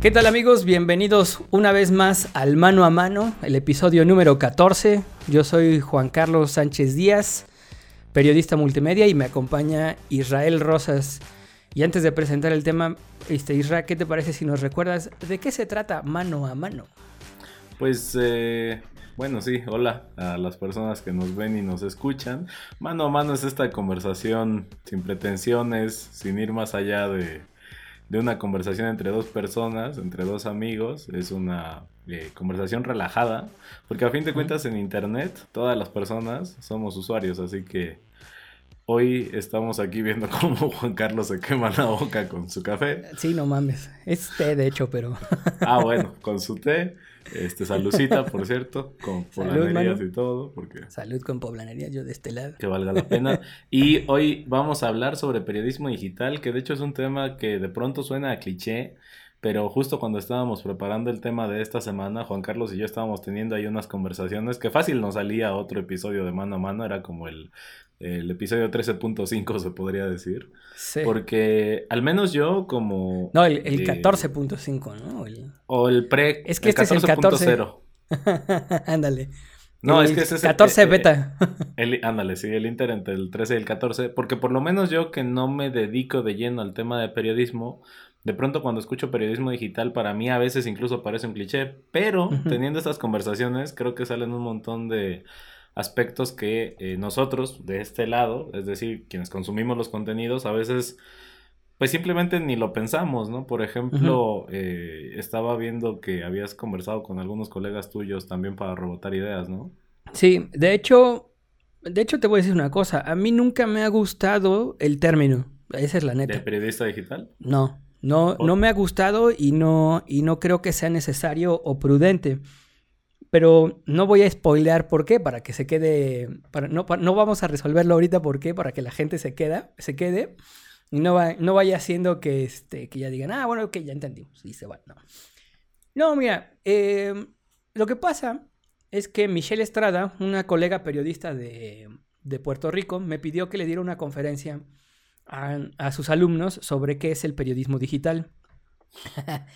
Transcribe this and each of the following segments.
¿Qué tal amigos? Bienvenidos una vez más al Mano a Mano, el episodio número 14. Yo soy Juan Carlos Sánchez Díaz, periodista multimedia y me acompaña Israel Rosas. Y antes de presentar el tema, este, Israel, ¿qué te parece si nos recuerdas de qué se trata Mano a Mano? Pues eh, bueno, sí, hola a las personas que nos ven y nos escuchan. Mano a mano es esta conversación sin pretensiones, sin ir más allá de, una conversación entre dos personas, entre dos amigos. Es una eh, conversación relajada, porque a fin de cuentas en Internet todas las personas somos usuarios, así que hoy estamos aquí viendo cómo Juan Carlos se quema la boca con su café. Sí, no mames, es té de hecho, pero... ah, bueno, con su té. Este, saludcita, por cierto, con poblanerías y todo. Porque... Salud con poblanerías, yo de este lado. Que valga la pena. Y hoy vamos a hablar sobre periodismo digital, que de hecho es un tema que de pronto suena a cliché, pero justo cuando estábamos preparando el tema de esta semana, Juan Carlos y yo estábamos teniendo ahí unas conversaciones que fácil nos salía otro episodio de mano a mano, era como el, el episodio 13.5 se podría decir. Sí. Porque al menos yo como... No, el, 14.5, ¿no? O el pre... Es que este es el 14.0. Ándale. No, es que ese es 14 beta. El, ándale, sí, el Inter entre el 13 y el 14. Porque por lo menos yo que no me dedico de lleno al tema de periodismo, de pronto cuando escucho periodismo digital, para mí a veces incluso parece un cliché. Pero teniendo estas conversaciones, creo que salen un montón de aspectos que eh, nosotros de este lado, es decir, quienes consumimos los contenidos, a veces pues simplemente ni lo pensamos, ¿no? Por ejemplo, eh, estaba viendo que habías conversado con algunos colegas tuyos también para rebotar ideas, ¿no? Sí, de hecho, de hecho te voy a decir una cosa, a mí nunca me ha gustado el término, esa es la neta. ¿De periodista digital? No, no, no me ha gustado y no, y no creo que sea necesario o prudente pero no voy a spoilear por qué, para que se quede, para, no, no vamos a resolverlo ahorita por qué, para que la gente se, queda, se quede y no, va, no vaya haciendo que, este, que ya digan, ah, bueno, ok, ya entendimos, y se no. No, mira, eh, lo que pasa es que Michelle Estrada, una colega periodista de, de Puerto Rico, me pidió que le diera una conferencia a, a sus alumnos sobre qué es el periodismo digital.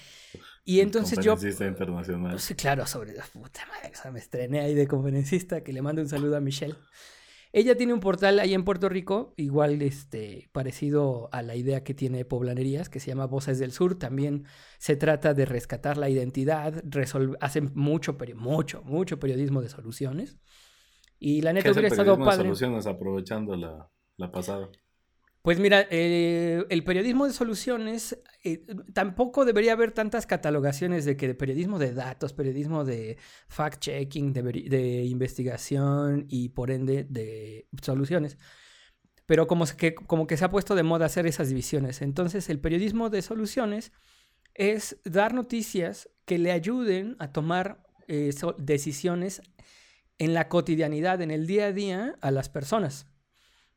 Y entonces yo... Conferencista internacional. Sí, claro, sobre... Puta madre, o sea, me estrené ahí de conferencista, que le mando un saludo a Michelle. Ella tiene un portal ahí en Puerto Rico, igual este, parecido a la idea que tiene Poblanerías, que se llama Voces del Sur. También se trata de rescatar la identidad, hacen mucho, mucho, mucho periodismo de soluciones. Y la neta hubiera estado padre. De soluciones aprovechando la, la pasada. Pues mira, eh, el periodismo de soluciones eh, tampoco debería haber tantas catalogaciones de que de periodismo de datos, periodismo de fact-checking, de, investigación y por ende de soluciones. Pero como que, como que se ha puesto de moda hacer esas divisiones. Entonces el periodismo de soluciones es dar noticias que le ayuden a tomar eh, decisiones en la cotidianidad, en el día a día a las personas.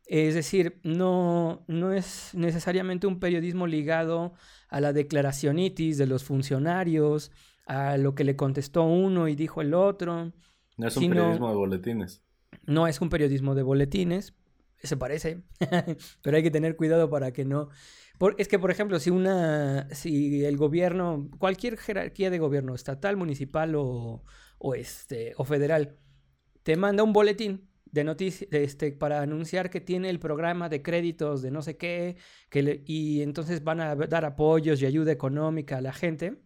Es decir, no, no es necesariamente un periodismo ligado a la declaracionitis de los funcionarios, a lo que le contestó uno y dijo el otro. No es un periodismo de boletines. No es un periodismo de boletines, se parece, pero hay que tener cuidado para que no... es que, por ejemplo, si una, si el gobierno, cualquier jerarquía de gobierno, estatal, municipal o, o, este, o federal, te manda un boletín de noticias este, para anunciar que tiene el programa de créditos de no sé qué, que y entonces van a dar apoyos y ayuda económica a la gente.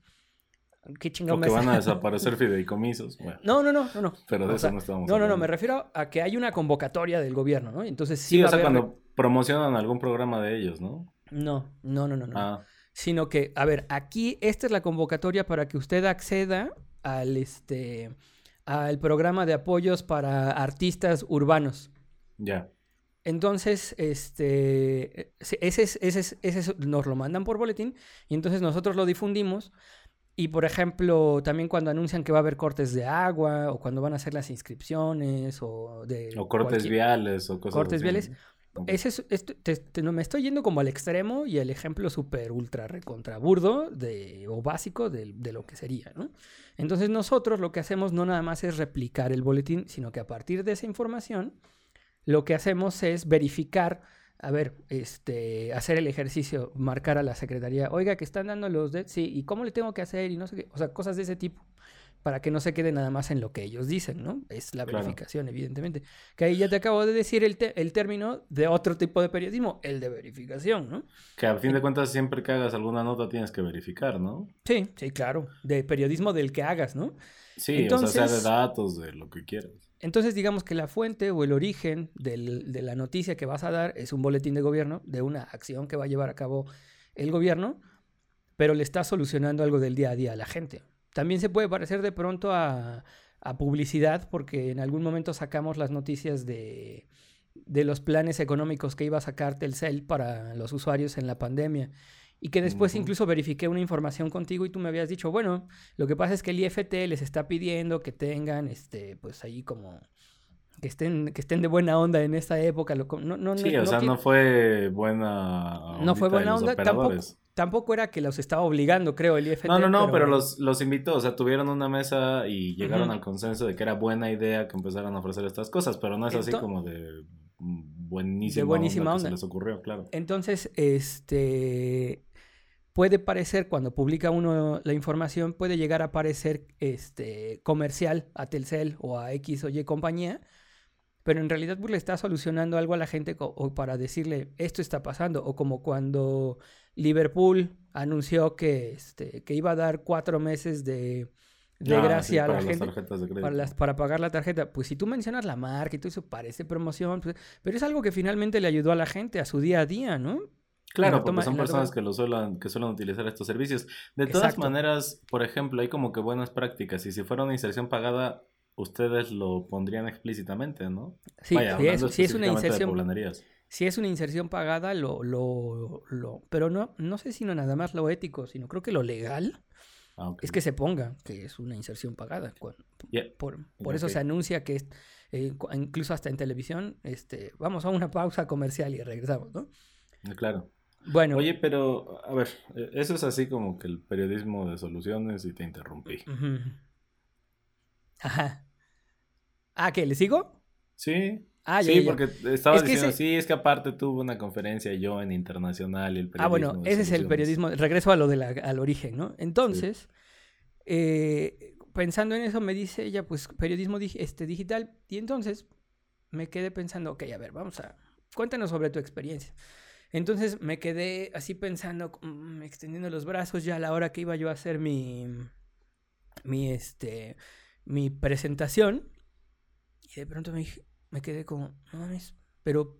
¿Qué chingón que van a desaparecer fideicomisos. No, no, no, no, Pero de eso no estamos No, no, no, me refiero a que hay una convocatoria del gobierno, ¿no? Entonces sí. sí o sea, cuando promocionan algún programa de ellos, ¿no? No, no, no, no. no. Ah. Sino que, a ver, aquí esta es la convocatoria para que usted acceda al este al programa de apoyos para artistas urbanos. Ya. Entonces, este, ese, ese, ese, nos lo mandan por boletín y entonces nosotros lo difundimos. Y por ejemplo, también cuando anuncian que va a haber cortes de agua o cuando van a hacer las inscripciones o de... O cortes viales o cosas Cortes viales. Ese es, no, me estoy yendo como al extremo y el ejemplo súper ultra recontra burdo de, o básico de, de, lo que sería, ¿no? Entonces nosotros lo que hacemos no nada más es replicar el boletín, sino que a partir de esa información lo que hacemos es verificar a ver, este, hacer el ejercicio, marcar a la secretaría, oiga, que están dando los de, sí, ¿y cómo le tengo que hacer? Y no sé qué, o sea, cosas de ese tipo, para que no se quede nada más en lo que ellos dicen, ¿no? Es la verificación, evidentemente. Que ahí ya te acabo de decir el, el término de otro tipo de periodismo, el de verificación, ¿no? Que a fin de cuentas siempre que hagas alguna nota tienes que verificar, ¿no? Sí, sí, claro, de periodismo del que hagas, ¿no? Sí, o sea, sea de datos, de lo que quieras. Entonces, digamos que la fuente o el origen de la noticia que vas a dar es un boletín de gobierno de una acción que va a llevar a cabo el gobierno, pero le está solucionando algo del día a día a la gente. También se puede parecer de pronto a, publicidad, porque en algún momento sacamos las noticias de, los planes económicos que iba a sacar Telcel para los usuarios en la pandemia. Y que después incluso verifiqué una información contigo y tú me habías dicho, bueno, lo que pasa es que el IFT les está pidiendo que tengan, este, pues ahí como que estén, que estén de buena onda en esta época. no, no, sí, o sea, no fue buena No fue buena onda, tampoco, tampoco, era que los estaba obligando, creo, el IFT. No, no, no, pero, los, los invitó, o sea, tuvieron una mesa y llegaron al consenso de que era buena idea que empezaran a ofrecer estas cosas, pero no es así como de buenísima, de buenísima onda, Que se les ocurrió, claro. Entonces, este puede parecer, cuando publica uno la información, puede llegar a parecer este, comercial a Telcel o a X o Y compañía, pero en realidad pues, le está solucionando algo a la gente o para decirle esto está pasando, o como cuando Liverpool anunció que, este, que iba a dar cuatro meses de, de ah, gracia a la gente para, para, pagar la tarjeta. Pues si tú mencionas la marca y todo eso parece promoción, pues, pero es algo que finalmente le ayudó a la gente a su día a día, ¿no? Claro, porque son personas que lo suelen, que suelen utilizar estos servicios. De todas maneras, por ejemplo, hay como que buenas prácticas. Y si fuera una inserción pagada, ustedes lo pondrían explícitamente, ¿no? Sí, si, es, una inserción. Si es una inserción pagada, lo, lo, lo, pero no, no sé si no nada más lo ético, sino creo que lo legal ah, es que se ponga que es una inserción pagada. Por, por eso se anuncia que eh, incluso hasta en televisión, este, vamos a una pausa comercial y regresamos, ¿no? Claro. Bueno. Oye, pero, a ver, e, eso es así como que el periodismo de soluciones y te interrumpí. Ajá. Ah, ¿qué? ¿Le sigo? Sí. Ah, sí, porque estaba diciendo, sí, es que aparte tuvo una conferencia yo en Internacional y el periodismo. Ah, bueno, ese es el periodismo, regreso a lo de al origen, ¿no? Entonces, eh, pensando en eso, me dice ella, pues, periodismo este, digital, y entonces me quedé pensando, ok, a ver, vamos a, cuéntanos sobre tu experiencia. Entonces me quedé así pensando, mm, extendiendo los brazos ya a la hora que iba yo a hacer mi, mi, este, mi presentación. Y de pronto me, me quedé como, no mames, pero,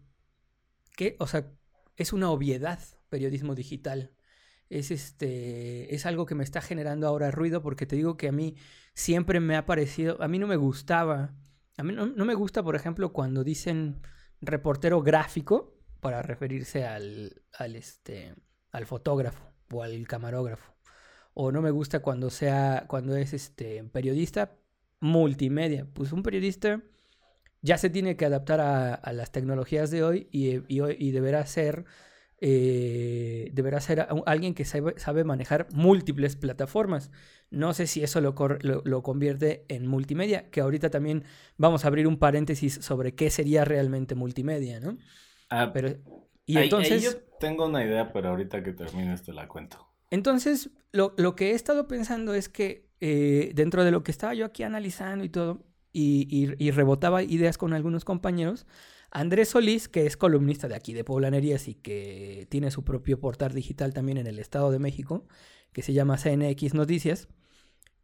¿qué? O sea, es una obviedad periodismo digital. Es, este, es algo que me está generando ahora ruido porque te digo que a mí siempre me ha parecido, a mí no me gustaba, a mí no, no me gusta, por ejemplo, cuando dicen reportero gráfico, para referirse al, al, este, al fotógrafo o al camarógrafo. O no me gusta cuando sea, cuando es este periodista multimedia. Pues un periodista ya se tiene que adaptar a, las tecnologías de hoy y, y, deberá ser eh, deberá ser alguien que sabe, sabe, manejar múltiples plataformas. No sé si eso lo, lo, lo, convierte en multimedia, que ahorita también vamos a abrir un paréntesis sobre qué sería realmente multimedia, ¿no? Ah, pero, y entonces... yo tengo una idea, pero ahorita que termines te la cuento. Entonces, lo, lo que he estado pensando es que eh, dentro de lo que estaba yo aquí analizando y todo, y, rebotaba ideas con algunos compañeros, Andrés Solís, que es columnista de aquí de Poblanerías y que tiene su propio portal digital también en el Estado de México, que se llama CNX Noticias,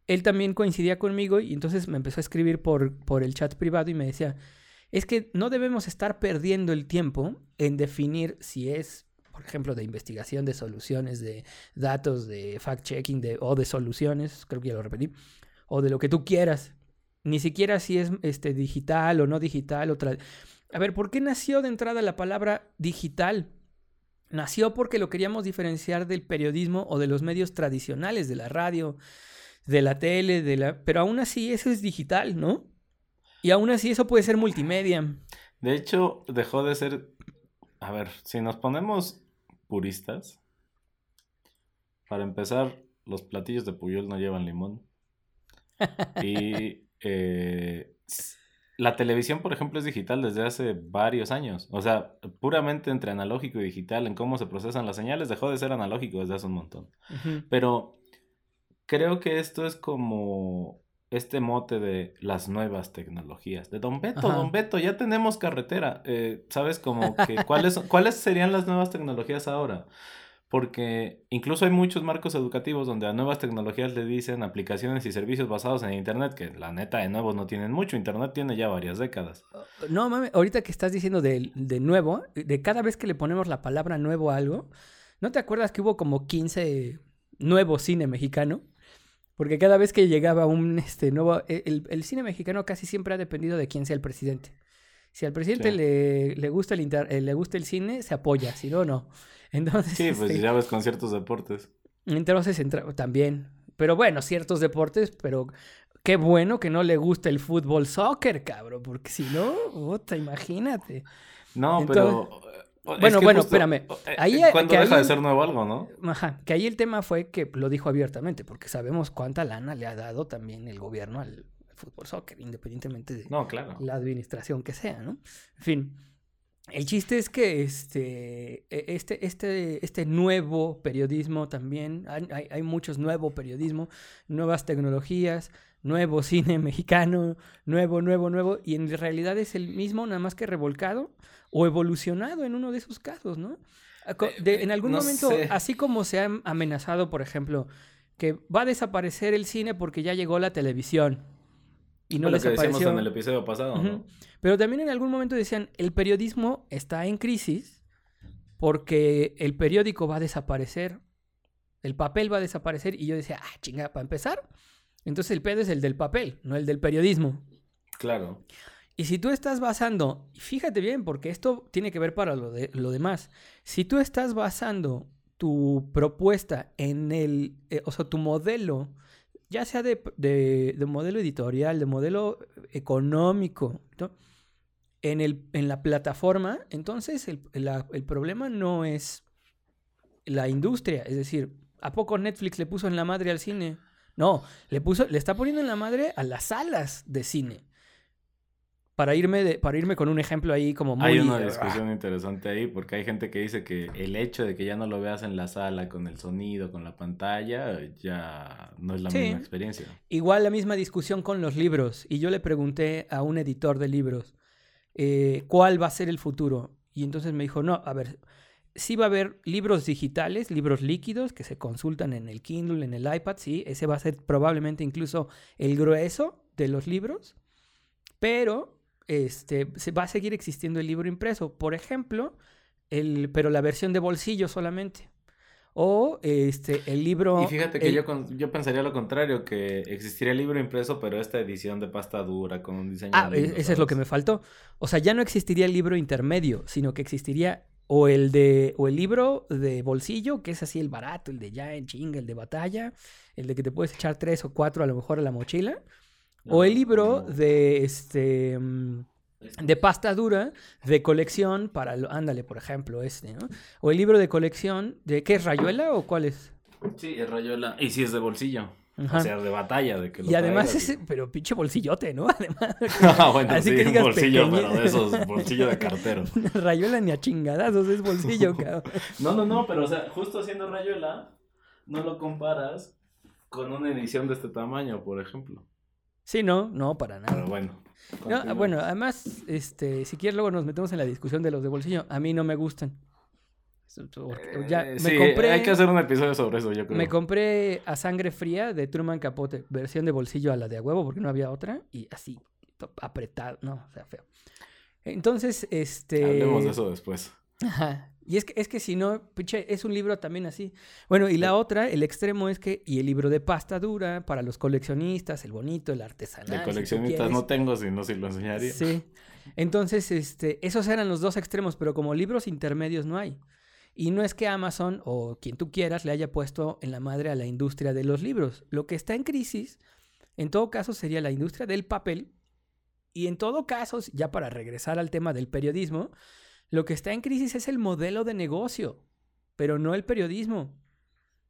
él también coincidía conmigo y entonces me empezó a escribir por, por el chat privado y me decía, es que no debemos estar perdiendo el tiempo en definir si es, por ejemplo, de investigación de soluciones, de datos, de fact-checking de, o de soluciones, creo que ya lo repetí, o de lo que tú quieras. Ni siquiera si es este, digital o no digital. O A ver, ¿por qué nació de entrada la palabra digital? Nació porque lo queríamos diferenciar del periodismo o de los medios tradicionales, de la radio, de la tele, de la... Pero aún así eso es digital, ¿no? Y aún así eso puede ser multimedia. De hecho, dejó de ser... A ver, si nos ponemos puristas, para empezar, los platillos de Puyol no llevan limón. y eh, la televisión, por ejemplo, es digital desde hace varios años. O sea, puramente entre analógico y digital, en cómo se procesan las señales, dejó de ser analógico desde hace un montón. Pero creo que esto es como este mote de las nuevas tecnologías. De Don Beto, Don Beto, ya tenemos carretera. Eh, ¿Sabes? Como que cuáles, cuáles serían las nuevas tecnologías ahora porque incluso hay muchos marcos educativos donde a nuevas tecnologías le dicen aplicaciones y servicios basados en Internet, que la neta de nuevos no tienen mucho, Internet tiene ya varias décadas. No, mames, ahorita que estás diciendo de, de nuevo, de cada vez que le ponemos la palabra nuevo a algo, ¿no te acuerdas que hubo como 15 nuevos cine mexicano? Porque cada vez que llegaba un este, nuevo... E, el, cine mexicano casi siempre ha dependido de quién sea el presidente. Si al presidente le, le, gusta el eh, le gusta el cine, se apoya, si no, no. Entonces, sí, pues este, ya ves con ciertos deportes. Entonces también. Pero bueno, ciertos deportes, pero qué bueno que no le gusta el fútbol soccer, cabrón, porque si no, puta, imagínate. No, pero bueno, bueno, espérame. Eh, ahí, ¿Cuándo deja de ser nuevo algo, no? Ajá, que ahí el tema fue que lo dijo abiertamente, porque sabemos cuánta lana le ha dado también el gobierno al, fútbol soccer, independientemente de no, claro. la administración que sea, ¿no? En fin. El chiste es que este, e, este, este, este nuevo periodismo también, hay, hay muchos nuevo periodismo, nuevas tecnologías, nuevo cine mexicano, nuevo, nuevo, nuevo, y en realidad es el mismo, nada más que revolcado o evolucionado en uno de esos casos, ¿no? Eh, en algún momento, así como se ha amenazado, por ejemplo, que va a desaparecer el cine porque ya llegó la televisión. Y no lo que decíamos en el episodio pasado, ¿no? Pero también en algún momento decían, el periodismo está en crisis porque el periódico va a desaparecer, el papel va a desaparecer. Y yo decía, ah, chinga, para empezar. Entonces el pedo es el del papel, no el del periodismo. Claro. Y si tú estás basando, fíjate bien, porque esto tiene que ver para lo, de, lo demás, si tú estás basando tu propuesta en el, eh, o sea, tu modelo, ya sea de, de, modelo editorial, de modelo económico, en, el, en la plataforma, entonces el, el problema no es la industria, es decir, ¿a poco Netflix le puso en la madre al cine? No, le puso, le está poniendo en la madre a las salas de cine. Para irme, de, para irme con un ejemplo ahí como muy... Hay una discusión interesante ahí porque hay gente que dice que el hecho de que ya no lo veas en la sala con el sonido, con la pantalla, ya no es la misma experiencia. Igual la misma discusión con los libros. Y yo le pregunté a un editor de libros, eh, ¿cuál va a ser el futuro? Y entonces me dijo, no, a ver, sí va a haber libros digitales, libros líquidos que se consultan en el Kindle, en el iPad, sí, ese va a ser probablemente incluso el grueso de los libros, pero este, se va a seguir existiendo el libro impreso. Por ejemplo, el, pero la versión de bolsillo solamente. O este, el libro... Y fíjate que yo, yo pensaría lo contrario, que existiría el libro impreso, pero esta edición de pasta dura con un diseño... Ah, e, ese es lo que me faltó. O sea, ya no existiría el libro intermedio, sino que existiría o el de o el libro de bolsillo, que es así el barato, el de ya en chinga, el de batalla, el de que te puedes echar tres o cuatro a lo mejor a la mochila o el libro de este mm, de pasta dura de colección para ándale, por ejemplo, este, ¿no? O el libro de colección de ¿qué es rayuela o cuál es? Sí, es rayuela. Y si es de bolsillo. O sea, de batalla, de que Y además es, pero pinche bolsillote, ¿no? Además. ah, bueno, así sí, que digas bolsillo, pero de esos, bolsillo de cartero. rayuela ni a chingadazos, es bolsillo, cabrón. no, no, no, pero o sea, justo haciendo rayuela, no lo comparas con una edición de este tamaño, por ejemplo. Sí, no, no, para nada. Pero bueno. bueno, además, este, si quieres luego nos metemos en la discusión de los de bolsillo. A mí no me gustan. Ya, eh, sí, compré, hay que hacer un episodio sobre eso, yo creo. Me compré a sangre fría de Truman Capote, versión de bolsillo a la de a huevo, porque no había otra, y así, apretado, no, o sea, feo. Entonces, este... Hablemos de eso después. Ajá. Y es que, es que si no, pinche, es un libro también así. Bueno, y la otra, el extremo es que, y el libro de pasta dura para los coleccionistas, el bonito, el artesanal. De coleccionistas no tengo, si no, si lo enseñaría. Sí. Entonces, este, esos eran los dos extremos, pero como libros intermedios no hay. Y no es que Amazon o quien tú quieras le haya puesto en la madre a la industria de los libros. Lo que está en crisis, en todo caso, sería la industria del papel. Y en todo caso, ya para regresar al tema del periodismo, lo que está en crisis es el modelo de negocio, pero no el periodismo.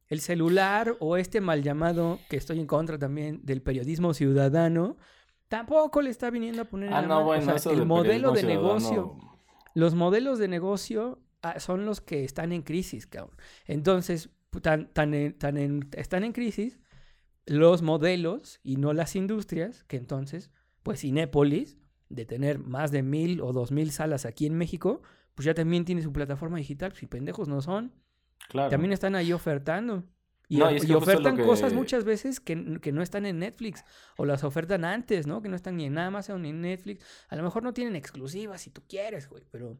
El celular o este mal llamado, que estoy en contra también del periodismo ciudadano, tampoco le está viniendo a poner Ah, en la no. O bueno, sea, el de modelo de negocio, los modelos de negocio ah, son los que están en crisis, cabrón. Entonces, tan, tan en- tan en- están en crisis los modelos y no las industrias, que entonces, pues Cinépolis, de tener más de mil o dos mil salas aquí en México, pues ya también tiene su plataforma digital, si pendejos no son. Claro. También están ahí ofertando. Y, No, y es que ofertan que- cosas muchas veces que, que no están en Netflix. O las ofertan antes, ¿no? Que no están ni en más ni en Netflix. A lo mejor no tienen exclusivas si tú quieres, güey. Pero,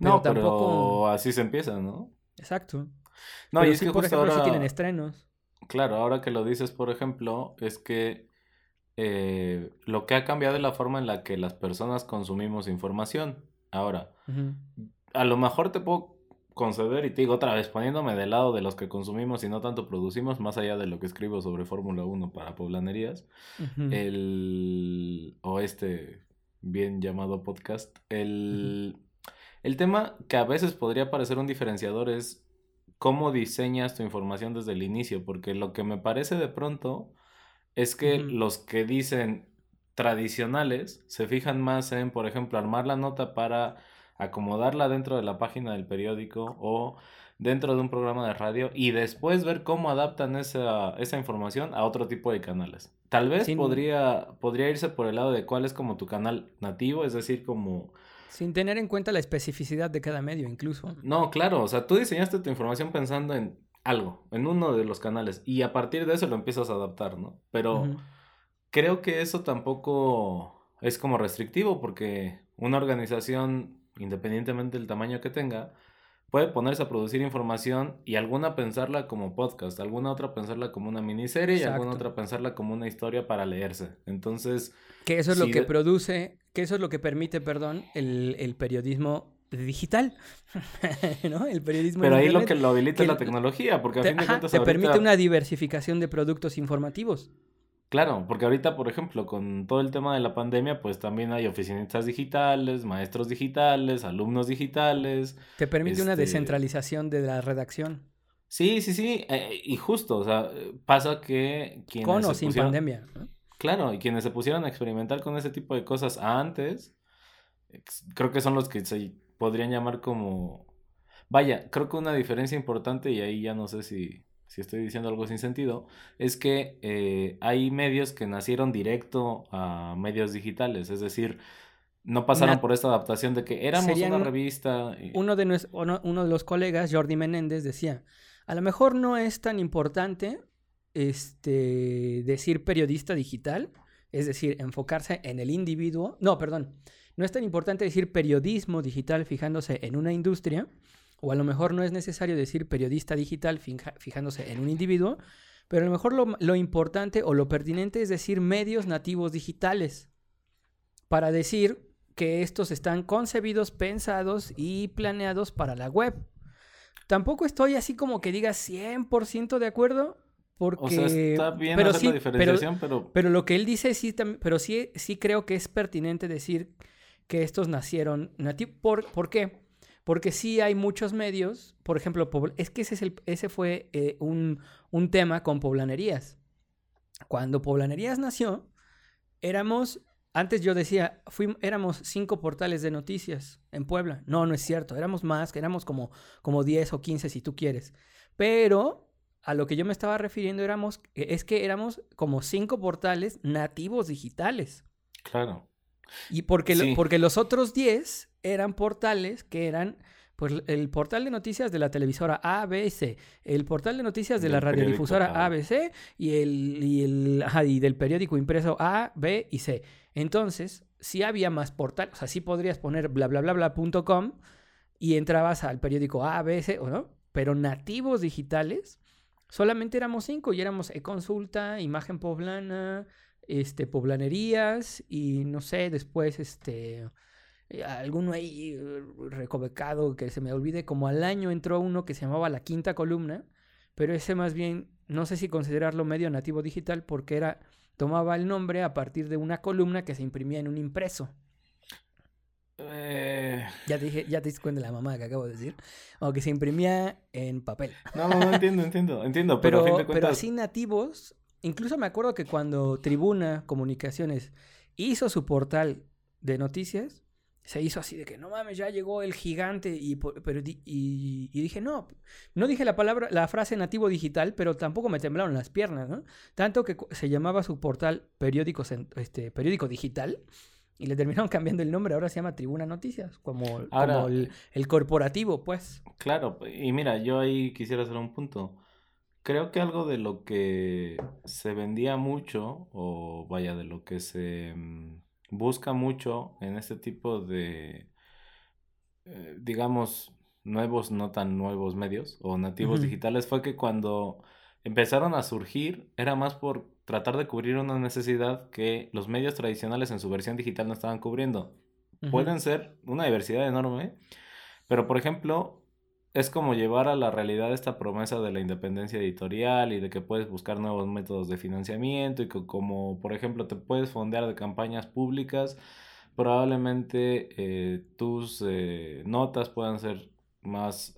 No, pero pero tampoco- así se empieza, ¿no? exacto. No, Pero y es sí, que por justo ejemplo, sí ahora... tienen estrenos. Claro, ahora que lo dices, por ejemplo, es que eh, lo que ha cambiado es la forma en la que las personas consumimos información. Ahora, a lo mejor te puedo conceder, y te digo otra vez, poniéndome del lado de los que consumimos y no tanto producimos, más allá de lo que escribo sobre Fórmula 1 para poblanerías, el, o este bien llamado podcast, el, el tema que a veces podría parecer un diferenciador es cómo diseñas tu información desde el inicio, porque lo que me parece de pronto es que los que dicen tradicionales se fijan más en, por ejemplo, armar la nota para acomodarla dentro de la página del periódico o dentro de un programa de radio y después ver cómo adaptan esa, esa información a otro tipo de canales. Tal vez Sin- podría, podría irse por el lado de cuál es como tu canal nativo, es decir, como... Sin tener en cuenta la especificidad de cada medio, incluso. No, claro, o sea, tú diseñaste tu información pensando en algo, en uno de los canales, y a partir de eso lo empiezas a adaptar, ¿no? Pero creo que eso tampoco es como restrictivo, porque una organización, independientemente del tamaño que tenga, puede ponerse a producir información y alguna pensarla como podcast, alguna otra pensarla como una miniserie y alguna otra pensarla como una historia para leerse. Entonces, Que eso es lo que de- produce, que eso es lo que permite, perdón, el, el periodismo digital. ¿No? El periodismo pero ahí lo que lo habilita es la tecnología, porque a Te, fin de ajá, cuentas te permite una diversificación de productos informativos. Claro, porque ahorita, por ejemplo, con todo el tema de la pandemia, pues también hay oficinistas digitales, maestros digitales, alumnos digitales. Te permite una Este- descentralización de la redacción. Sí, sí, sí, eh, y justo, o sea, pasa que quienes Con o sin pusieron- pandemia. ¿no? Claro, y quienes se pusieron a experimentar con ese tipo de cosas antes, creo que son los que se podrían llamar como... Vaya, creo que una diferencia importante, y ahí ya no sé si, si estoy diciendo algo sin sentido, es que eh, hay medios que nacieron directo a medios digitales, es decir, no pasaron por esta adaptación de que éramos Serían una un- revista. y- Uno de, nues- uno, uno de los colegas, Jordi Menéndez, decía, a lo mejor no es tan importante este, decir periodista digital, es decir, enfocarse en el individuo. No, perdón, no es tan importante decir periodismo digital fijándose en una industria, o a lo mejor no es necesario decir periodista digital fijándose en un individuo, pero a lo mejor lo, lo importante o lo pertinente es decir medios nativos digitales, para decir que estos están concebidos, pensados y planeados para la web. Tampoco estoy así como que diga 100% de acuerdo, porque... O sea, está bien pero hacer sí, la pero- diferenciación, pero... pero lo que él dice sí, pero sí, sí creo que es pertinente decir que estos nacieron nativos. ¿Por, ¿Por qué? Porque sí hay muchos medios, por ejemplo, es que ese, es el, ese fue eh, un, un tema con Poblanerías. Cuando Poblanerías nació, éramos, antes yo decía, fuim- éramos cinco portales de noticias en Puebla. No, no es cierto, éramos más, éramos como, como 10 o 15 si tú quieres. Pero a lo que yo me estaba refiriendo éramos, e, es que éramos como cinco portales nativos digitales. Claro. Y porque, lo- porque los otros 10 eran portales que eran pues, el portal de noticias de la televisora ABC, el portal de noticias de Del la radiodifusora. ABC y, el, y, el, ajá, y del periódico impreso A, B y C. Entonces, sí había más portales, o sea, sí podrías poner bla bla bla bla.com y entrabas al periódico A, B, C, o no, pero nativos digitales solamente éramos cinco y éramos e-consulta, imagen poblana, este, poblanerías y no sé, después este eh, alguno ahí eh, recovecado que se me olvide, como al año entró uno que se llamaba La Quinta Columna, pero ese más bien, no sé si considerarlo medio nativo digital porque era, tomaba el nombre a partir de una columna que se imprimía en un impreso. Eh, Ya te dije, ya te diste cuenta de la mamá que acabo de decir. O que se imprimía en papel. No, no, no entiendo, entiendo, entiendo, pero, Pero, a fin de pero cuentas... así nativos, incluso me acuerdo que cuando Tribuna Comunicaciones hizo su portal de noticias, se hizo así de que no mames, ya llegó el gigante y, pero, y, dije, no, no dije la palabra, la frase nativo digital, pero tampoco me temblaron las piernas, ¿no? Tanto que se llamaba su portal periódico, este, periódico digital y le terminaron cambiando el nombre, ahora se llama Tribuna Noticias, como, el, el, corporativo, pues. Claro, y mira, yo ahí quisiera hacer un punto. Creo que algo de lo que se vendía mucho, o vaya, de lo que se mm, busca mucho en este tipo de, eh, digamos, nuevos, no tan nuevos medios o nativos digitales, fue que cuando empezaron a surgir era más por tratar de cubrir una necesidad que los medios tradicionales en su versión digital no estaban cubriendo. Pueden ser una diversidad enorme, pero por ejemplo, es como llevar a la realidad esta promesa de la independencia editorial y de que puedes buscar nuevos métodos de financiamiento y que como por ejemplo te puedes fondear de campañas públicas, probablemente eh, tus eh, notas puedan ser más,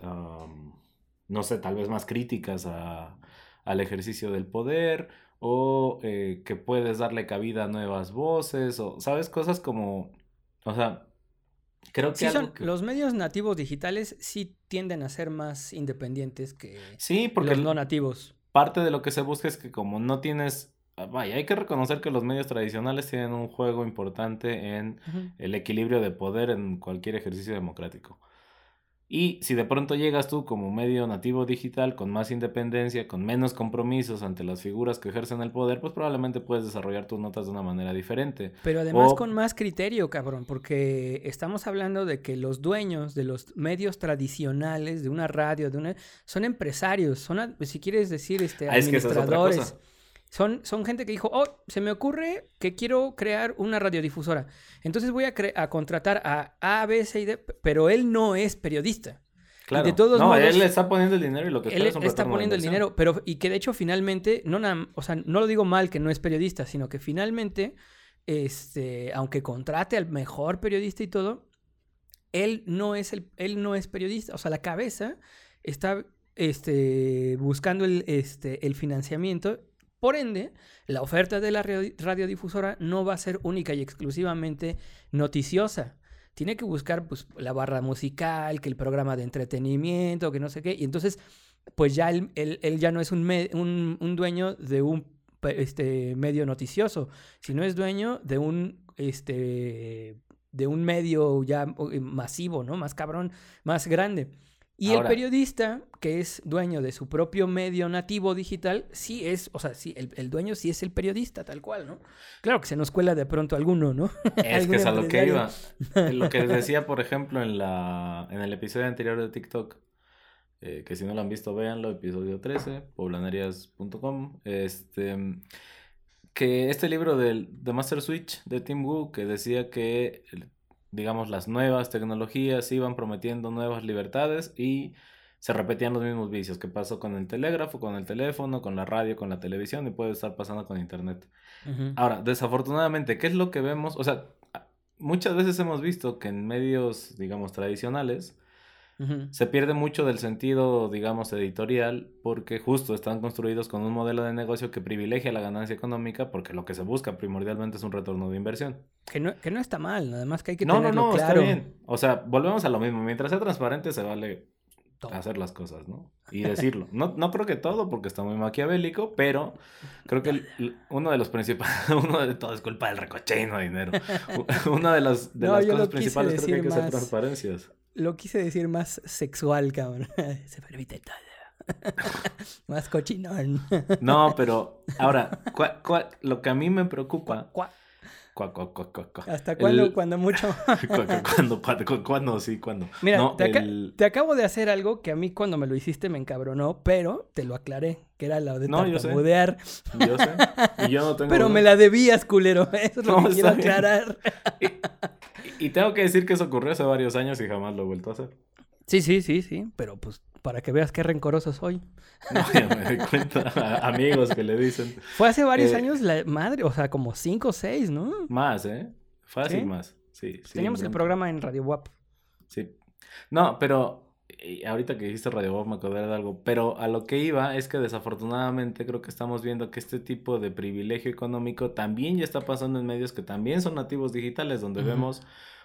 no sé, tal vez más críticas al ejercicio del poder o eh, que puedes darle cabida a nuevas voces, o, ¿sabes? Cosas como, o sea, creo que... Sí, son, los medios nativos digitales sí tienden a ser más independientes que sí, porque los no nativos. Parte de lo que se busca es que como no tienes... Ah, vaya, hay que reconocer que los medios tradicionales tienen un juego importante en el equilibrio de poder en cualquier ejercicio democrático. Y si de pronto llegas tú como medio nativo digital con más independencia, con menos compromisos ante las figuras que ejercen el poder, pues probablemente puedes desarrollar tus notas de una manera diferente. Pero además con más criterio, cabrón, porque estamos hablando de que los dueños de los medios tradicionales, de una radio, de una... son empresarios, son, si quieres decir, este, administradores. Son, son gente que dijo, oh, se me ocurre que quiero crear una radiodifusora. Entonces voy a, a contratar a A, B, C y D, pero él no es periodista. Claro. de todos no, él le está poniendo el dinero y lo que él está poniendo el dinero, pero y que de hecho finalmente no o sea, no lo digo mal que no es periodista, sino que finalmente este, aunque contrate al mejor periodista y todo, él no es el él no es periodista, o sea, la cabeza está este, buscando el, este, el financiamiento por ende, la oferta de la radiodifusora no va a ser única y exclusivamente noticiosa. Tiene que buscar pues, la barra musical, que el programa de entretenimiento, que no sé qué. Y entonces, pues ya él, ya no es un, un, dueño de un este, medio noticioso, sino es dueño de un, este, de un medio ya masivo, ¿no? Más cabrón, más grande. Y el periodista, que es dueño de su propio medio nativo digital, sí es, o sea, sí, el, dueño sí es el periodista, tal cual, ¿no? Claro que se nos cuela de pronto alguno, ¿no? Es que es a lo que iba. Lo que decía, por ejemplo, en, la, en el episodio anterior de TikTok, eh, que si no lo han visto, véanlo, episodio 13, poblanarias.com, este, que este libro del, de Master Switch de Tim Wu, que decía que digamos, las nuevas tecnologías iban prometiendo nuevas libertades y se repetían los mismos vicios que pasó con el telégrafo, con el teléfono, con la radio, con la televisión y puede estar pasando con internet. Ahora, desafortunadamente, ¿qué es lo que vemos? O sea, muchas veces hemos visto que en medios, digamos, tradicionales, se pierde mucho del sentido, digamos, editorial, porque justo están construidos con un modelo de negocio que privilegia la ganancia económica, porque lo que se busca primordialmente es un retorno de inversión. Que no, que no está mal, además que hay que no, tenerlo no, no, está bien. O sea, volvemos a lo mismo. Mientras sea transparente, se vale hacer las cosas, ¿no? Y decirlo. No, no creo que todo, porque está muy maquiavélico, pero creo que uno de los principales, uno de todo es culpa del recoche y no dinero. Una de las, de las cosas principales creo que hay que hacer transparencias lo quise decir más sexual, cabrón. Se permite todo. más cochinón. no, pero ahora, lo que a mí me preocupa. ¿Hasta cuándo? Cuando mucho. cuando, cuando, sí, cuando. Mira, te, acabo de hacer algo que a mí cuando me lo hiciste me encabronó, pero te lo aclaré, que era lo de no, Yo sé. Yo sé. Y yo no tengo. Pero me la debías, culero. Eso es lo que quiero aclarar. Y tengo que decir que eso ocurrió hace varios años y jamás lo he vuelto a hacer. Sí, sí, sí, sí, pero pues para que veas qué rencoroso soy. No, ya me doy cuenta, amigos que le dicen. Fue hace varios eh, años la madre, o sea, como cinco o seis, ¿no? Más, ¿eh? Fácil más, sí. Teníamos el programa en Radio WAP. Sí. No, pero ahorita que dijiste Radio Bob me acordé de algo, pero a lo que iba es que desafortunadamente creo que estamos viendo que este tipo de privilegio económico también ya está pasando en medios que también son nativos digitales, donde vemos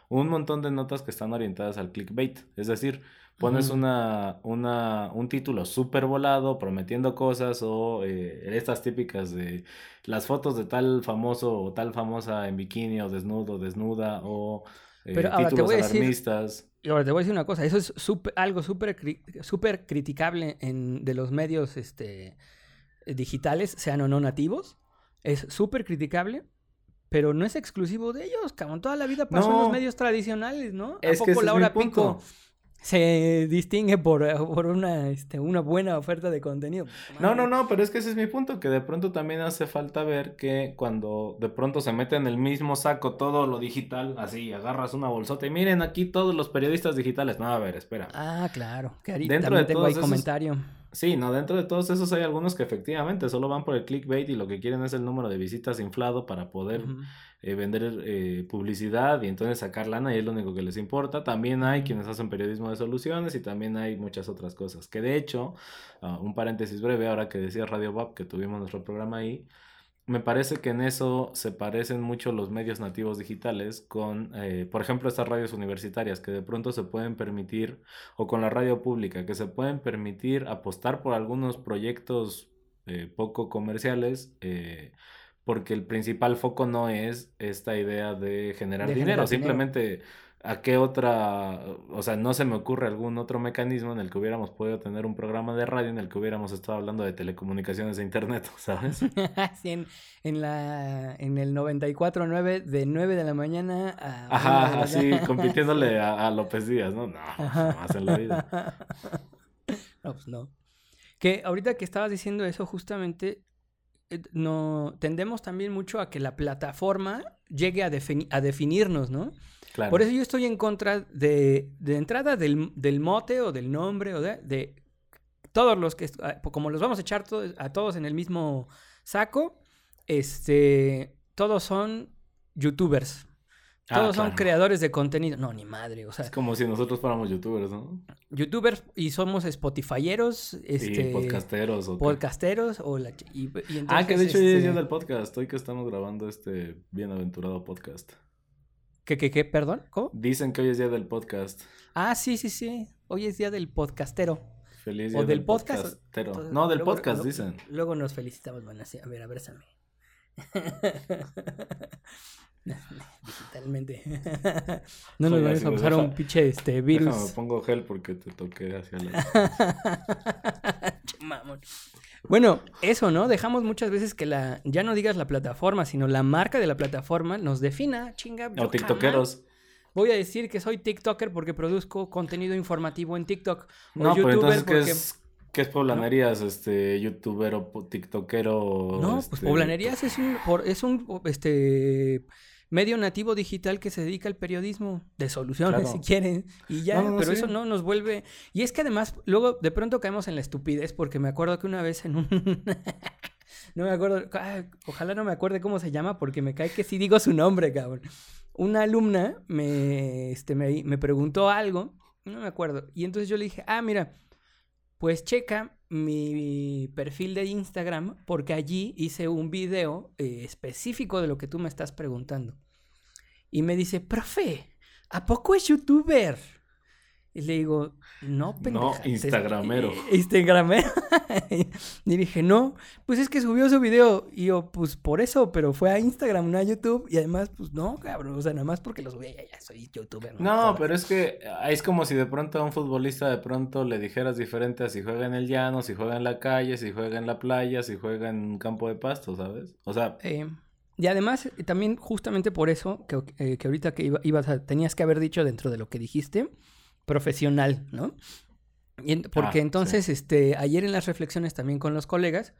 un montón de notas que están orientadas al clickbait. Es decir, pones una, una, un título súper volado prometiendo cosas o eh, estas típicas de las fotos de tal famoso o tal famosa en bikini o desnudo, desnuda o eh, títulos alarmistas. Y ahora te voy a decir una cosa, eso es algo súper super criticable en, de los medios este, digitales, sean o no nativos. Es súper criticable, pero no es exclusivo de ellos, cabrón. Toda la vida pasó en los medios tradicionales, ¿no? ¿A poco Laura Pico se distingue por, por una, este, una buena oferta de contenido. No, no, no, pero es que ese es mi punto, que de pronto también hace falta ver que cuando de pronto se mete en el mismo saco todo lo digital, así, agarras una bolsota y miren aquí todos los periodistas digitales. No, a ver, espera. Ah, claro, que ahorita Dentro de tengo ahí comentario. Sí, no, dentro de todos esos hay algunos que efectivamente solo van por el clickbait y lo que quieren es el número de visitas inflado para poder eh, vender eh, publicidad y entonces sacar lana y es lo único que les importa. También hay quienes hacen periodismo de soluciones y también hay muchas otras cosas. Que de hecho, ah, un paréntesis breve, ahora que decía Radio Bob, que tuvimos nuestro programa ahí, me parece que en eso se parecen mucho los medios nativos digitales con, eh, por ejemplo, estas radios universitarias que de pronto se pueden permitir, o con la radio pública, que se pueden permitir apostar por algunos proyectos poco comerciales porque el principal foco no es esta idea de generar dinero, simplemente a qué otra, o sea, no se me ocurre algún otro mecanismo en el que hubiéramos podido tener un programa de radio en el que hubiéramos estado hablando de telecomunicaciones e internet, ¿sabes? sí, en, en, la, en el 94.9 de 9 de la mañana a... Ajá, así compitiéndole a, López Díaz, ¿no? No, más en la vida. no, pues no. Que ahorita que estabas diciendo eso, justamente no tendemos también mucho a que la plataforma llegue a, a definirnos, ¿no? Por eso yo estoy en contra de, de entrada del, del, mote o del nombre o de, de, todos los que, ah, como los vamos a echar todos, a todos en el mismo saco, este, todos son youtubers. Ah, Todos son creadores de contenido. No, ni madre, o sea. Es como si nosotros fuéramos youtubers, ¿no? Youtubers y somos spotifayeros, este... podcasteros. ¿o podcasteros o la... Y, ah, que de hecho hoy es día este del podcast. Hoy que estamos grabando este bienaventurado podcast. ¿Qué, qué, qué? ¿Perdón? ¿Cómo? Dicen que hoy es día del podcast. Ah, sí, sí, sí. Hoy es día del podcastero. Feliz día o del, podcast. no, del podcast, dicen. Luego nos felicitamos, bueno, así, a ver, abrázame. Digitalmente. no nos vamos a pasar un pinche este, virus. Déjame, pongo gel porque te toqué hacia la. bueno, eso, ¿no? Dejamos muchas veces que la. Ya no digas la plataforma, sino la marca de la plataforma nos defina, chinga. O TikTokeros. Voy a decir que soy TikToker porque produzco contenido informativo en TikTok. O no, YouTuber pero entonces, porque. ¿Qué es poblanerías, este, youtuber o tiktokero? No, pues este, poblanerías es un, es un, este, medio nativo digital que se dedica al periodismo de soluciones, si quieren, y ya, pero eso no nos vuelve... Y es que además, luego de pronto caemos en la estupidez, porque me acuerdo que una vez en un... no me acuerdo, ojalá no me acuerde cómo se llama, porque me cae que sí digo su nombre, cabrón. Una alumna me, este, me, me preguntó algo, no me acuerdo, y entonces yo le dije, ah, mira, pues checa mi perfil de Instagram porque allí hice un video eh, específico de lo que tú me estás preguntando. Y me dice, profe, ¿a poco es youtuber? Y le digo, no, pendeja. No, Instagramero. Instagramero. y dije, no, pues es que subió su video. Y yo, pues por eso, pero fue a Instagram, no a YouTube. Y además, pues no, cabrón. O sea, nada más porque lo subí, ya, ya soy youtuber. No, pero es que es como si de pronto a un futbolista de pronto le dijeras diferente a si juega en el llano, si juega en la calle, si juega en la playa, si juega en un campo de pasto, ¿sabes? O sea... Eh, y además, también justamente por eso, que, eh, que ahorita que ibas a, tenías que haber dicho dentro de lo que dijiste, profesional, ¿no? porque ah, entonces, este, ayer en las reflexiones también con los colegas,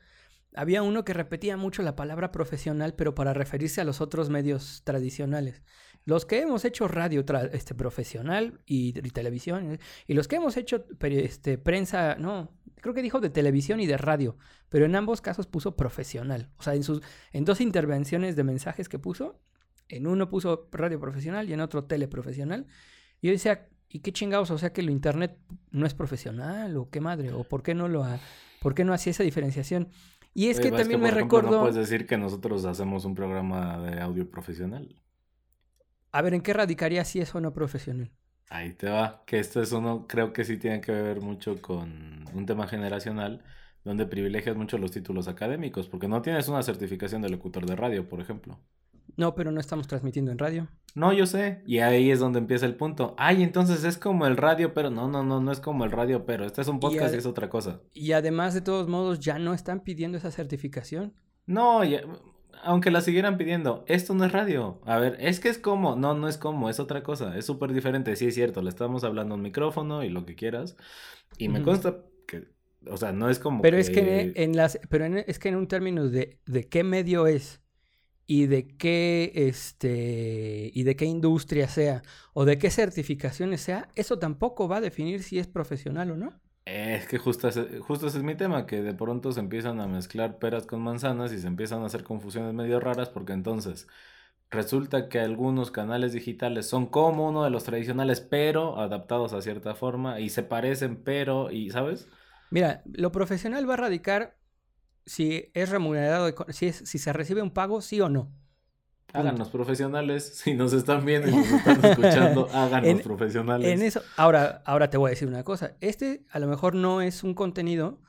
había uno que repetía mucho la palabra profesional, pero para referirse a los otros medios tradicionales. Los que hemos hecho radio este, profesional y, televisión, y los que hemos hecho este, prensa, no, creo que dijo de televisión y de radio, pero en ambos casos puso profesional. O sea, en, sus, en dos intervenciones de mensajes que puso, en uno puso radio profesional y en otro teleprofesional. Y yo decía, ¿Y qué chingados? O sea que lo internet no es profesional o qué madre, o por qué no lo ha, por qué no hacía esa diferenciación. Y es que también me recuerdo. No puedes decir que nosotros hacemos un programa de audio profesional. A ver, ¿en qué radicaría si es o no profesional? Ahí te va, que esto es uno, creo que sí tiene que ver mucho con un tema generacional, donde privilegias mucho los títulos académicos, porque no tienes una certificación de locutor de radio, por ejemplo. No, pero no estamos transmitiendo en radio. No, yo sé. Y ahí es donde empieza el punto. Ay, entonces es como el radio, pero no, no, no, no es como el radio, pero este es un podcast y, es otra cosa. Y además, de todos modos, ya no están pidiendo esa certificación. No, aunque la siguieran pidiendo, esto no es radio. A ver, es que es como, no, no es como, es otra cosa, es súper diferente. Sí, es cierto, le estamos hablando a un micrófono y lo que quieras. Y me consta que, o sea, no es como. Pero es que en las, pero es que en un término de, de qué medio es y de qué este y de qué industria sea o de qué certificaciones sea, eso tampoco va a definir si es profesional o no. Es que justo ese, justo ese es mi tema, que de pronto se empiezan a mezclar peras con manzanas y se empiezan a hacer confusiones medio raras porque entonces resulta que algunos canales digitales son como uno de los tradicionales, pero adaptados a cierta forma y se parecen, pero, y ¿sabes? Mira, lo profesional va a radicar si es remunerado, si, es, si se recibe un pago, sí o no. Háganos profesionales, si nos están viendo y nos están escuchando, háganos profesionales. En eso, ahora, ahora te voy a decir una cosa. Este a lo mejor no es un contenido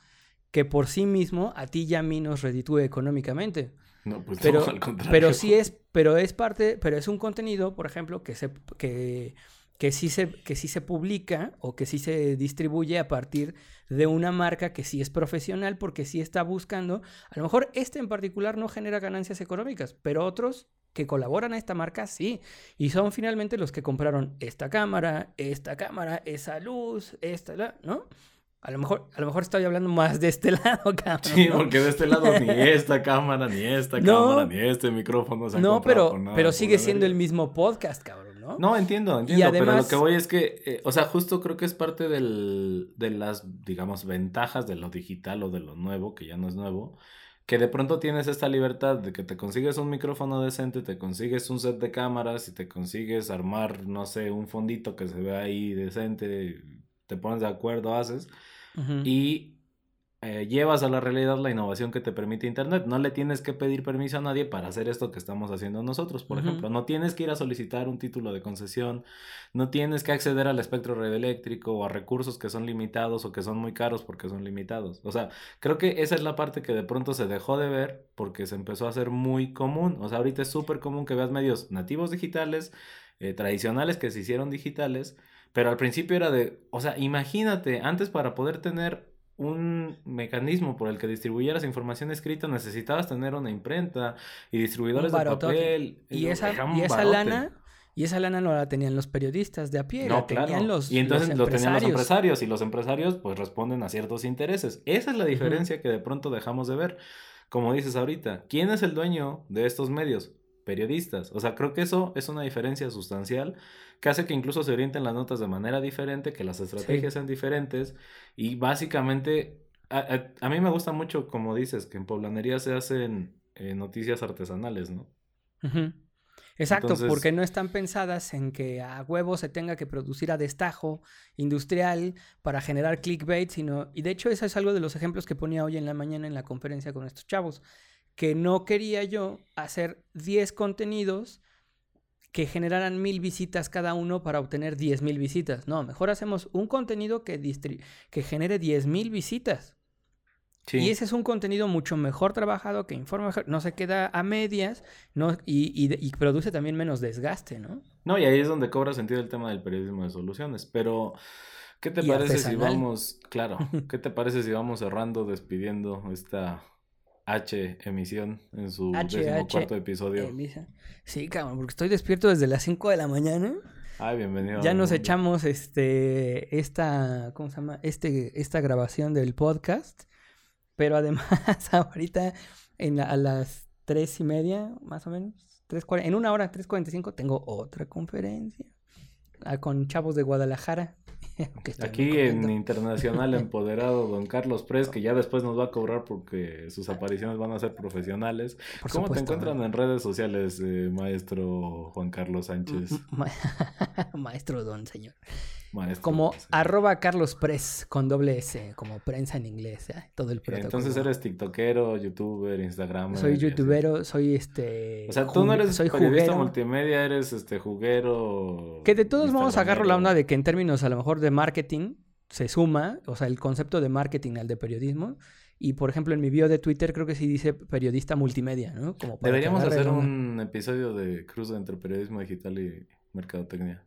que por sí mismo a ti y a mí nos reditúe económicamente. No, pues pero, al contrario. Pero sí es, pero es parte, pero es un contenido, por ejemplo, que se, que, que sí se, que sí se publica o que sí se distribuye a partir de una marca que sí es profesional porque sí está buscando, a lo mejor este en particular no genera ganancias económicas, pero otros que colaboran a esta marca sí, y son finalmente los que compraron esta cámara, esta cámara, esa luz, esta, ¿no? A lo mejor, a lo mejor estoy hablando más de este lado, cabrón. Sí, porque de este lado ni esta cámara, ni esta cámara, ni este micrófono se No, pero, pero sigue siendo el mismo podcast, cabrón. ¿No? entiendo, entiendo, pero lo que voy es que, eh, o sea, justo creo que es parte del, de las, digamos, ventajas de lo digital o de lo nuevo, que ya no es nuevo, que de pronto tienes esta libertad de que te consigues un micrófono decente, te consigues un set de cámaras y te consigues armar, no sé, un fondito que se vea ahí decente, te pones de acuerdo, haces, y eh, llevas a la realidad la innovación que te permite Internet. No le tienes que pedir permiso a nadie para hacer esto que estamos haciendo nosotros, por ejemplo. No tienes que ir a solicitar un título de concesión, no tienes que acceder al espectro radioeléctrico o a recursos que son limitados o que son muy caros porque son limitados. O sea, creo que esa es la parte que de pronto se dejó de ver porque se empezó a hacer muy común. O sea, ahorita es súper común que veas medios nativos digitales, eh, tradicionales que se hicieron digitales. Pero al principio era de, o sea, imagínate, antes para poder tener un mecanismo por el que distribuyeras información escrita, necesitabas tener una imprenta y distribuidores de papel. Y esa, y esa lana, y esa lana no la tenían los periodistas de a pie, no, la tenían los Y entonces lo tenían los empresarios, y los empresarios pues responden a ciertos intereses. Esa es la diferencia que de pronto dejamos de ver. Como dices ahorita, ¿quién es el dueño de estos medios? Periodistas. O sea, creo que eso es una diferencia sustancial que hace que incluso se orienten las notas de manera diferente, que las estrategias sean diferentes y básicamente a, mí me gusta mucho, como dices, que en poblanería se hacen eh, noticias artesanales, ¿no? Exacto, porque no están pensadas en que a huevo se tenga que producir a destajo industrial para generar clickbait, sino, y de hecho eso es algo de los ejemplos que ponía hoy en la mañana en la conferencia con estos chavos, que no quería yo hacer 10 contenidos que generaran mil visitas cada uno para obtener diez mil visitas. No, mejor hacemos un contenido que, que genere diez mil visitas. Y ese es un contenido mucho mejor trabajado, que informa, no se queda a medias no, y, produce también menos desgaste, ¿no? No, y ahí es donde cobra sentido el tema del periodismo de soluciones. Pero, ¿qué te parece si vamos, claro, qué te parece si vamos cerrando, despidiendo esta H emisión en su cuarto episodio. Sí, cabrón, porque estoy despierto desde las 5 de la mañana. Ay, bienvenido. Ya nos echamos este esta ¿cómo se llama? Este esta grabación del podcast, pero además ahorita en a las tres y media, más o menos, tres en una hora, 3.45, tengo otra conferencia ah, con chavos de Guadalajara. Aquí en Internacional Empoderado, don Carlos Pres, que ya después nos va a cobrar porque sus apariciones van a ser profesionales. ¿Cómo te encuentran en redes sociales, eh, maestro Juan Carlos Sánchez? maestro don señor. Maestro, Como sí. arroba Carlos Press con doble S, como prensa en inglés, ¿eh? todo el protocolo. Entonces eres tiktokero, youtuber, instagram. Soy youtubero, soy este... O sea, tú no eres soy periodista juguero. multimedia, eres este juguero. Que de todos modos agarro la onda de que en términos a lo mejor de marketing se suma, o sea, el concepto de marketing al de periodismo. Y por ejemplo, en mi bio de Twitter creo que sí dice periodista multimedia, ¿no? Como para Deberíamos hacer un episodio de cruce entre periodismo digital y mercadotecnia.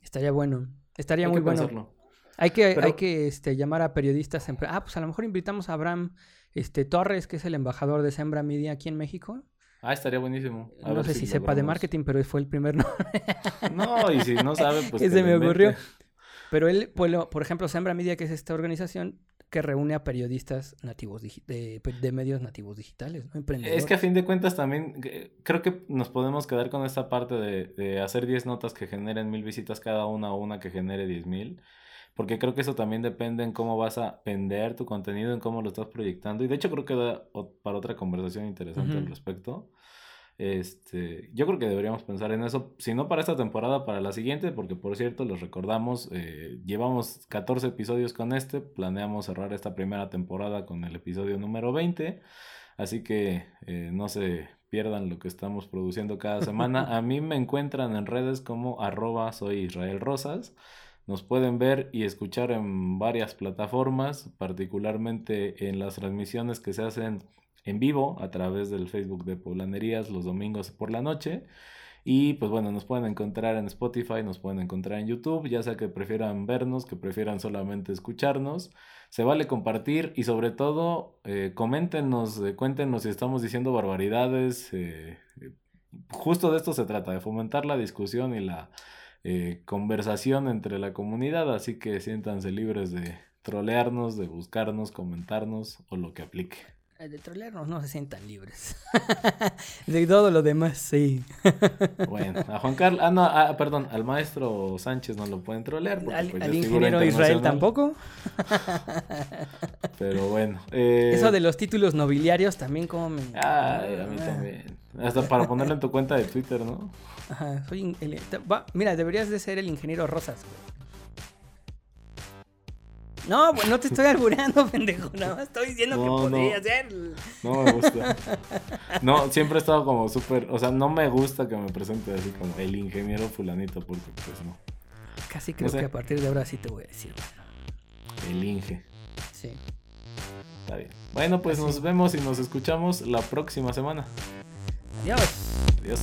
Estaría bueno. Estaría Hay muy que bueno. pensarlo. Hay que, Pero- hay que este, llamar a periodistas. empre- Ah, pues a lo mejor invitamos a Abraham este, Torres, que es el embajador de Sembra Media aquí en México. Ah, estaría buenísimo. A no sé si, sepa de marketing, pero fue el primer nombre No, y si no sabe, pues. que se me ocurrió. Pero él, pues, lo- por ejemplo, Sembra Media, que es esta organización que reúne a periodistas nativos de, de medios nativos digitales, ¿no? Emprendedores. Es que a fin de cuentas también eh, creo que nos podemos quedar con esta parte de, de hacer 10 notas que generen mil visitas cada una o una que genere 10 mil. Porque creo que eso también depende en cómo vas a vender tu contenido, en cómo lo estás proyectando. Y de hecho creo que da para otra conversación interesante al respecto. Este, yo creo que deberíamos pensar en eso, si no para esta temporada, para la siguiente, porque por cierto, les recordamos, eh, llevamos 14 episodios con este, planeamos cerrar esta primera temporada con el episodio número 20, así que eh, no se pierdan lo que estamos produciendo cada semana. A mí me encuentran en redes como arroba soy Israel Rosas. Nos pueden ver y escuchar en varias plataformas, particularmente en las transmisiones que se hacen en vivo a través del Facebook de Poblanerías los domingos por la noche. Y pues bueno, nos pueden encontrar en Spotify, nos pueden encontrar en YouTube, ya sea que prefieran vernos, que prefieran solamente escucharnos. Se vale compartir y sobre todo eh, coméntenos, eh, cuéntenos si estamos diciendo barbaridades. eh, eh, justo de esto se trata, de fomentar la discusión y la conversación entre la comunidad, así que siéntanse libres de trolearnos, de buscarnos, comentarnos o lo que aplique. Eh, De trolearnos no se sientan libres. de todo lo demás, sí. Bueno, a Juan Carlos, ah, no, ah, perdón, al maestro Sánchez no lo pueden trolear. Porque, Al, pues, al ingeniero Israel tampoco. Pero bueno. eh, Eso de los títulos nobiliarios también como me... Ay, a mí también. Hasta para ponerlo en tu cuenta de Twitter, ¿no? Ajá, soy el- va- mira, deberías de ser el ingeniero Rosas, güey. No, pues no te estoy albureando, pendejo. Nada más estoy diciendo No, que no. podría ser. No me gusta. No, siempre he estado como súper. O sea, no me gusta que me presente así como el ingeniero Fulanito, porque pues no. Casi creo sé. que a partir de ahora sí te voy a decir. El Inge. Sí. Está bien. Bueno, pues Así. nos vemos y nos escuchamos la próxima semana. Adiós. Adiós.